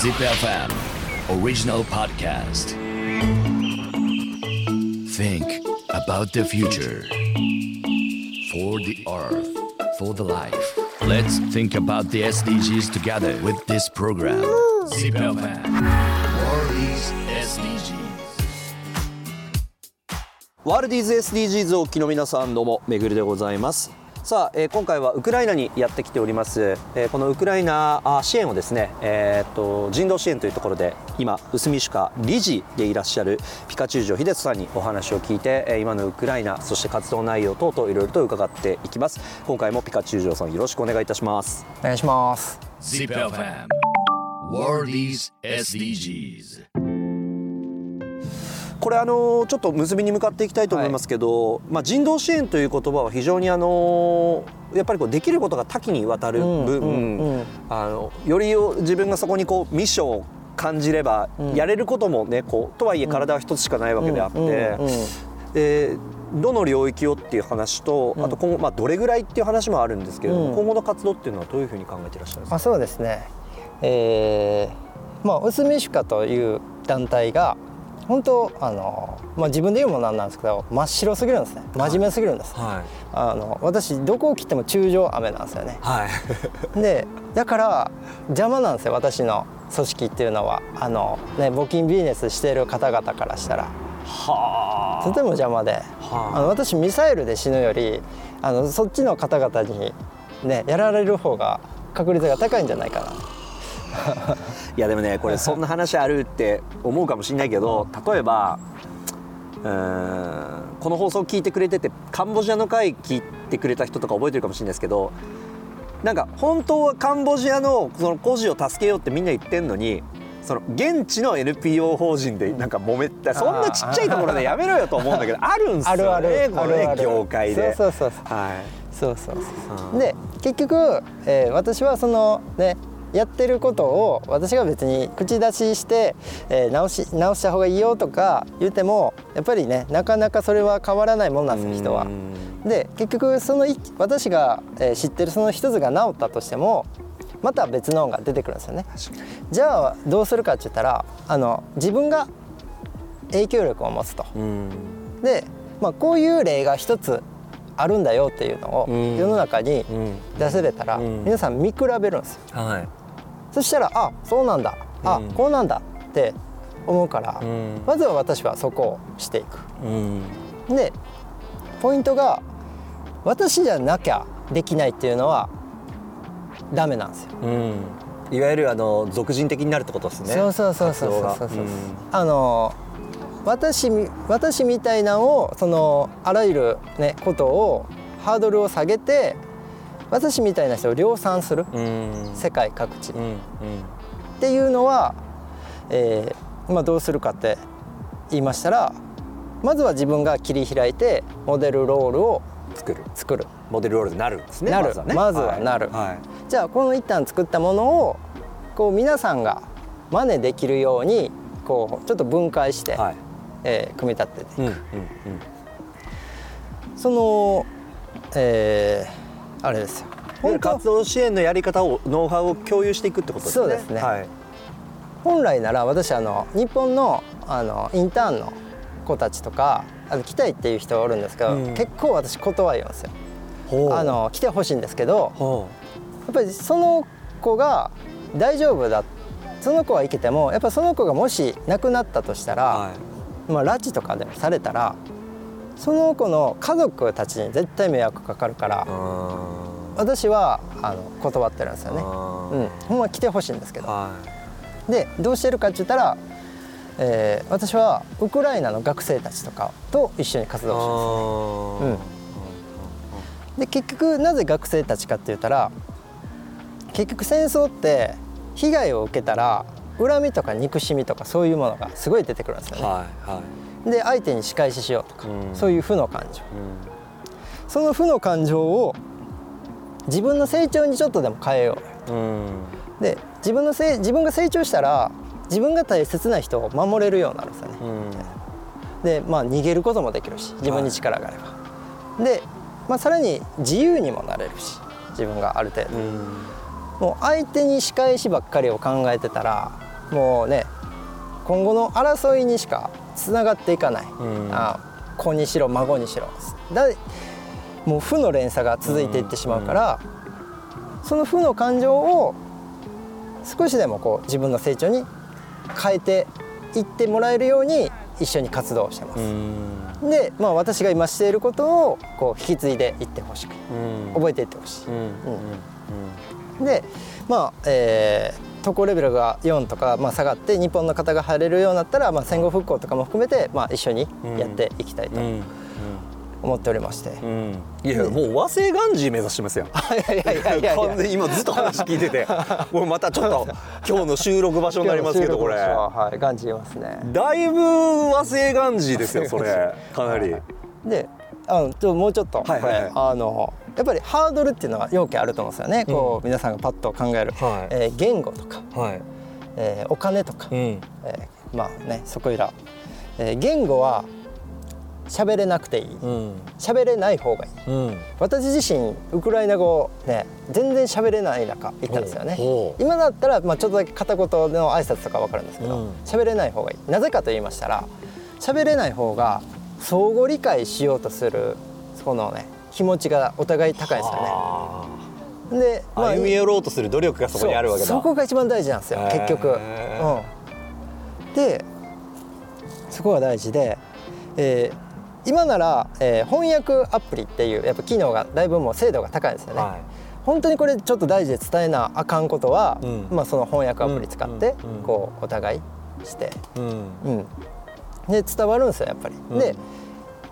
Zip FM original podcast. Think about the future. For the earth, for the life. Let's think about the SDGs together with this program. Zip FM World is SDGs. ワールディーズ SDGs をお聞きの皆さんどうもめぐるでございます さあ、えー今回はウクライナにやってきております、えーこのウクライナあ支援をですね、えーっと人道支援というところで今臼見市課理事でいらっしゃるピカチュウジョ秀人さんにお話を聞いて、えー今のウクライナそして活動内容等々いろいろと伺っていきます今回もピカチュウジョさんよろしくお願いいたしますお願いします。Zip FM World is SDGs. これあのちょっと結びに向かっていきたいと思いますけど、まあ、人道支援という言葉は非常にあのやっぱりこうできることが多岐にわたる分、うんうんうん。あのより自分がそこにこうミッションを感じれば、ん。やれることもねこうとはいえ体は一つしかないわけであって、どの領域をっていう話と、あと今後、まあ、どれぐらいっていう話もあるんですけれども、うん。今後の活動っていうのはどういうふうに考えていらっしゃるんですか？あそうですね。えー、まあウスミシュカという団体が本当あのまあ自分で言うもなんなんですけど真っ白すぎるんですね。真面目すぎるんです。はいあの私どこを切っても中上雨なんですよね。はいでだから邪魔なんですよ私の組織っていうのはあのね募金ビジネスしている方々からしたらはとても邪魔で。はあの私ミサイルで死ぬよりあのそっちの方々にねやられる方が確率が高いんじゃないかないやでもねこれ そんな話あるって思うかもしれないけど例えばうーんこの放送聞いてくれててカンボジアの回聞いてくれた人とか覚えてるかもしれないですけどなんか本当はカンボジアのその孤児を助けようってみんな言ってんのにその現地の NPO 法人でなんか揉めたそんなちっちゃいところでやめろよと思うんだけどあるんすよねあるあるこれねある。ある業界で。そうそうそうそう。はい。そうそうそう。うん。で結局、えー私はそのねやってることを私が別に口出しして、えー直し直した方がいいよとか言ってもやっぱりねなかなかそれは変わらないもんなんです人はう。んで結局そのい私が、えー知ってるその一つが治ったとしてもまた別のが出てくるんですよね。じゃあどうするかって言ったらあの自分が影響力を持つと。うんで、まあ、こういう例が一つあるんだよっていうのをうん世の中にうん出せれたらうん皆さん見比べるんですよ。はいそしたらあそうなんだ。あ、うん。こうなんだ。って思うから、うん。まずは私はそこをしていく。うん。でポイントが私じゃなきゃできないっていうのはダメなんですよ。うん。いわゆるあの俗人的になるってことですね。そうそうそうそうそうそうあの私み私みたいなのをそのあらゆるねことをハードルを下げて私みたいな人を量産するうん。うん世界各地。っていうのは、えーまあ、どうするかって言いましたらまずは自分が切り開いてモデルロールを作る。作る。モデルロールになるんですね。なる。まずはね。まずはなる。はい。じゃあこの一旦作ったものをこう皆さんが真似できるようにこうちょっと分解して、はい。えー組み立ててうんうん。その、えーあれですよ。本当活動支援のやり方をノウハウを共有していくってことですね。そうですね。はい。本来なら私あの日本のあのインターンの子たちとかあの来たいっていう人がおるんですけど、うん。結構私断るんですよ。あの来てほしいんですけどほやっぱりその子が大丈夫だその子は生きてもやっぱその子がもし亡くなったとしたら、うはまあ、拉致とかでもされたらその子の家族たちに絶対迷惑かかるから私はあの断ってるんですよね。あうん、ほんま来てほしいんですけどはでどうしてるかって言ったら、えー私はウクライナの学生たちとかと一緒に活い。動します。あうんで結局なぜ学生たちかって言ったら結局戦争って被害を受けたら恨みとか憎しみとかそういうものがすごい出てくるんですよね。はいはい。で相手に仕返ししようとか、うんそういう負の感情うんその負の感情を自分の成長にちょっとでも変えようん。うで自分のせい自分が成長したら自分が大切な人を守れるようになるんですよね。うん。でまあ逃げることもできるし自分に力があれば。で、まあ、さらに自由にもなれるし自分がある程度。うん。もう相手に仕返しばっかりを考えてたらもうね今後の争いにしかつながっていかない、ん。あ子にしろ孫にしろ。だもう負の連鎖が続いていってしまうから、その負の感情を少しでもこう自分の成長に変えていってもらえるように一緒に活動してます。うん。で、まあ、私が今していることをこう引き継いでいってほしくうん。覚えていってほしい。うん。うんでまあえー、渡航レベルが4とか、まあ、下がって日本の方が入れるようになったら、まあ、戦後復興とかも含めて、まあ、一緒にやっていきたいとうん。思っておりまして、うん。いやもう和製ガンジー目指してますよいやいやいやいやい完や全に今ずっと話聞いてて もうまたちょっと今日の収録場所になりますけどこれ。今日の収録場所ははいガンジーいますね。だいぶ和製ガンジーですよそれ。かなり。であのちょもうちょっとはいはい。あのやっぱりハードルっていうのは要件あると思うんですよね、こう皆さんがパッと考える、はい。えー言語とか、はい。えーお金とか、うん。えーまあねそこいら、えー言語は喋れなくていい。うん。喋れない方がいい。うん。私自身ウクライナ語ね全然喋れない中行ったんですよね。今だったら、まあ、ちょっとだけ片言の挨拶とか分かるんですけどうん。喋、れない方がいい。なぜかと言いましたら喋れない方が相互理解しようとするこのね気持ちがお互い高いんですよあ。ねで、ー歩み寄ろうとする努力がそこにあるわけだ。そこが一番大事なんですよ結局、うん、でそこが大事で、えー今なら、えー翻訳アプリっていうやっぱ機能がだいぶもう精度が高いんですよね、は本当にこれちょっと大事で伝えなあかんことは、うん。まあ、その翻訳アプリ使ってこうお互いして、いうん。うん、で伝わるんですよやっぱり。うん。で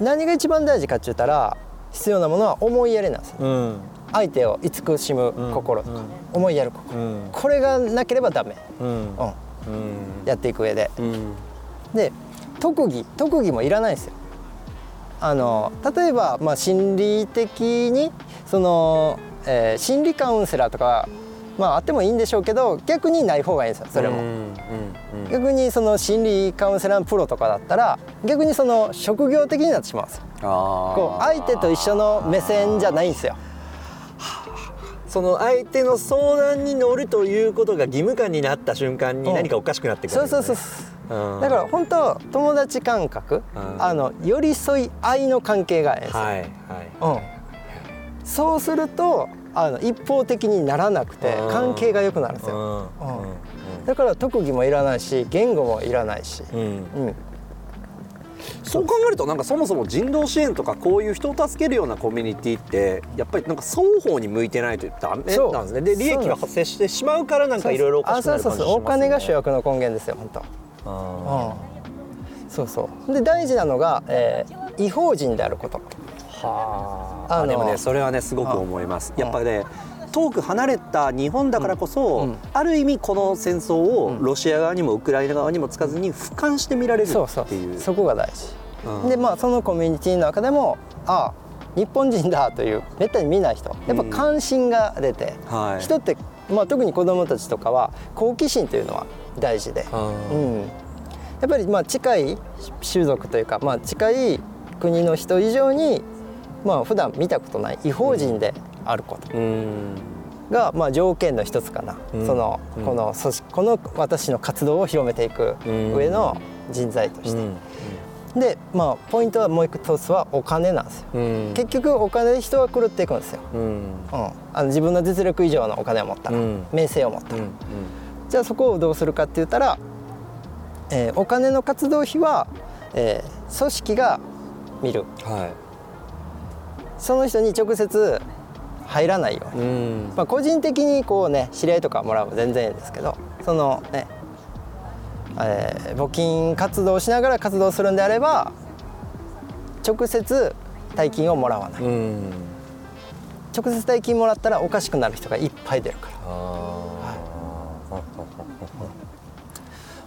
何が一番大事かって言ったら必要なものは思いやりなんですよ。うん。相手を慈しむ心とか、思いやる心、うん。これがなければダメ、うん。うん、うん。やっていく上で。うん。で特技特技もいらないんですよ。あの例えば、まあ、心理的にその、えー心理カウンセラーとかまああってもいいんでしょうけど逆にない方がいいんですよそれも、逆にその心理カウンセラーのプロとかだったら逆にその職業的になってしまうんですよ。こう相手と一緒の目線じゃないんですよ。その相手の相談に乗るということが義務感になった瞬間にうん。何かおかしくなってくるそうそうそうう。ん。だから本当友達感覚うん。あの寄り添い合いの関係がいいんですよ、はいはい。うん、そうするとあの一方的にならなくてうん。関係が良くなるんですよ。うん。だから特技もいらないし言語もいらないし、うん。そう考えるとなんかそもそも人道支援とかこういう人を助けるようなコミュニティってやっぱりなんか双方に向いてないとダメそう。なんです。ねで利益が発生してしまうからなんかいろいろおかしくなる感じしますよね。そうお金が主役の根源ですよ本当。あうん。そうそう。で大事なのが、えー違法人であること。ーはあ。でもねそれはねすごく思います。うんやっぱりね遠く離れた日本だからこそ、うん。うん。ある意味この戦争をうんロシア側にもウクライナ側にもつかずに俯瞰して見られるっていう。そこが大事、うん。でまあそのコミュニティの中でもああ日本人だというめったに見ない人。やっぱ関心が出て、はい。人って、まあ、特に子どもたちとかは好奇心というのは大事で、ううん、やっぱりまあ近い種族というか、まあ、近い国の人以上にまあ普段見たことない違法人であることうん。がまあ条件の一つかな、うん。そのうん。この組織この私の活動を広めていく上の人材として。でまあポイントはもう一つはお金なんですよ。うん。結局お金で人は狂っていくんですよ。うん。うん、あの自分の実力以上のお金を持ったら、うん。名声を持ったら、うん。じゃあそこをどうするかって言ったら、えーお金の活動費は、えー組織が見る。はその人に直接入らないように、いうん。まあ、個人的にこうね知り合いとかもらうの全然いいんですけどそのね、えー募金活動をしながら活動するんであれば直接大金をもらわない。うん。直接大金もらったらおかしくなる人がいっぱい出るか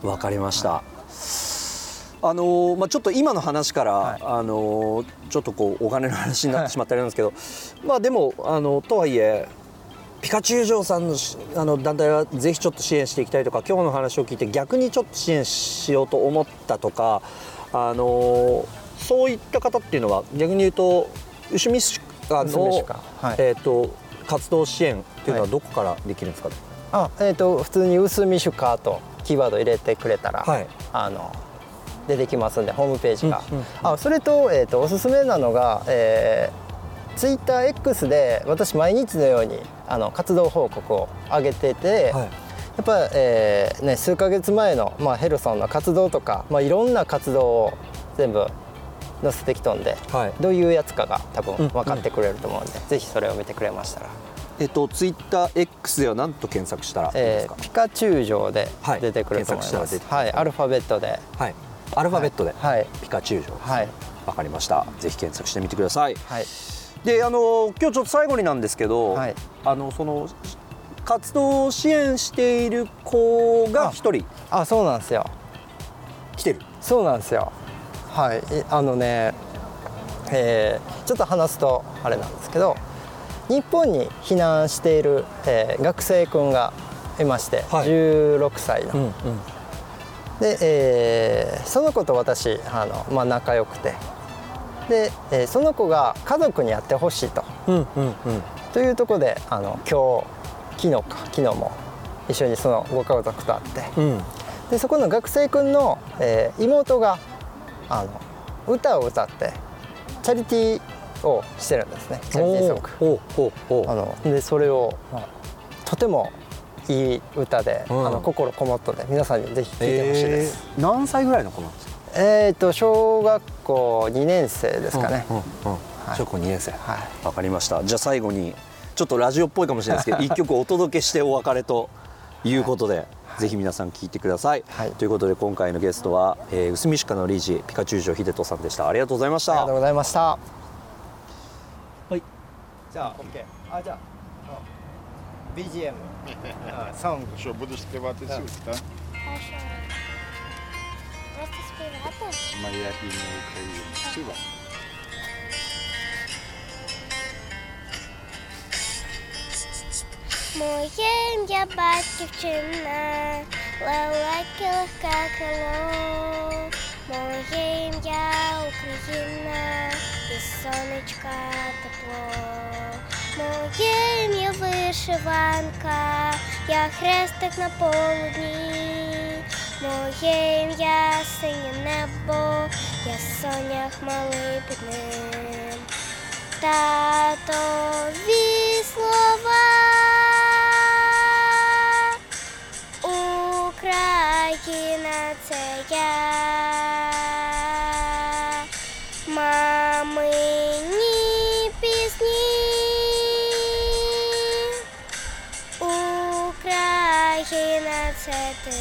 ら。わかりました。あのーまあ、ちょっと今の話から、はい。あのーちょっとこうお金の話になってしまったりなんですけど、まあでもあのとはいえピカチュウ城さんのしあの団体はぜひちょっと支援していきたいとか今日の話を聞いて逆にちょっと支援しようと思ったとか、あのーそういった方っていうのは逆に言うと牛見市あウスミのはい。えっ、と活動支援っていうのははいどこからできるんですか、あえー、と普通に薄見シュカーとキーワード入れてくれたら、はい。あの出てきますんでホームページが、うんうんあそれと,、えー、とおすすめなのが、えー、ツイッター X で私毎日のようにあの活動報告を上げてて、はい。やっぱ、えーね、数ヶ月前の、まあ、ヘルソンの活動とか、まあ、いろんな活動を全部載せてきとんで、はい。どういうやつかが多分うん分かってくれると思うんで、ぜひそれを見てくれましたら、えっとツイッター X では何と検索したらいいですか？えーピカチュウ城ではい。出てくると思います、検索したら出てきます。はい、アルファベットで。はいアルファベットで、はい。ピカチュウ城はい。わかりました。ぜひ検索してみてください。はい。であの今日ちょっと最後になんですけど、はい。あのその活動を支援している子が一人。あそうなんですよ。来てる。そうなんですよ。はい。いあのねえーちょっと話すとあれなんですけど日本に避難している、えー学生くんがいまして、はい。16歳の、うんうんで、えーその子と私あの、まあ、仲良くて。で、えーその子が家族に会ってほしいと。うんうんうん。というところであの今日昨日か昨日も一緒にそのご家族と会って。うん。でそこの学生くんの、えー妹があの歌を歌ってチャリティーをしてるんですね。チャリティーソング。あのでそれを、まあとてもいい歌で、うん。あの心こもったので皆さんにぜひ聴いてほしいです、えー何歳ぐらいの子なんですか？えっ、と小学校2年生ですかね、うんうんうん。い。小学校2年生。はい。わかりました。じゃあ最後にちょっとラジオっぽいかもしれないですけど 一曲お届けしてお別れということで、ぜひ皆さん聞いてください、はい。ということで今回のゲストは、えー、薄見歯科の理事ピカチュウ城秀人さんでした。ありがとうございました。ありがとうございました。はい。じゃあ OK あじゃあ BGM. А, саунд. Що, будеш співати Так. сюди, так? А що робити? Просто співати? Моя рідна Україна. Співай. Моє ім'я батьківщина, лелеки легке крило. Моє ім'я Україна, і сонечка тепло. Моє ім'я вишиванка, я хрестик на полудні. Моє ім'я синє небо, я сонях малий під ним. Татові слова Україна це ти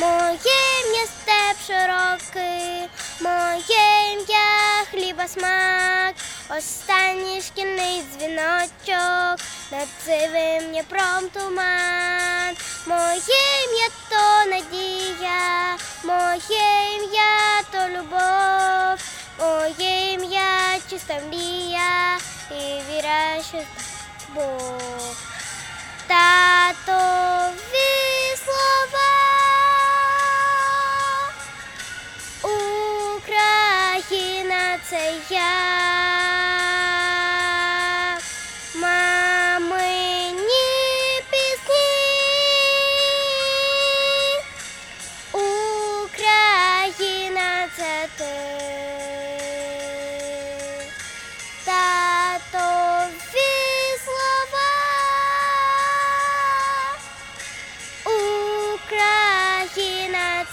Моє ім'я степ широкий, моє ім'я хліба смак, останній шкільний дзвіночок, над сивим Дніпром туман, моє ім'я то надія, моє ім'я то любов, моє ім'я чиста мрія і віра, що Бог. táto vyslova.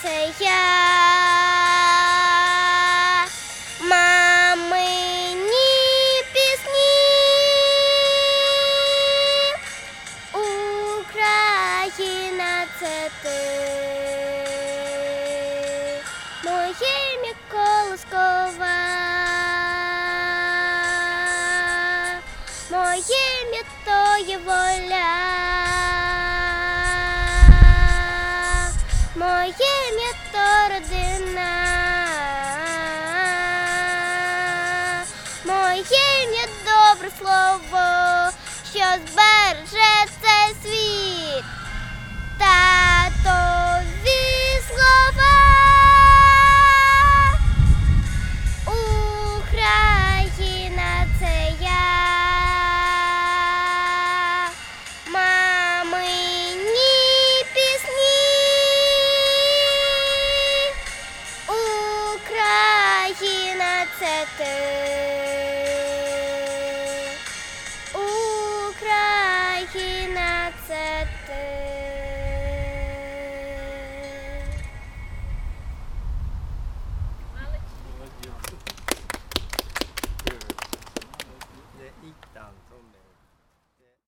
等一下。Ім'я то родина. Моє ім'я добре слово, що збереже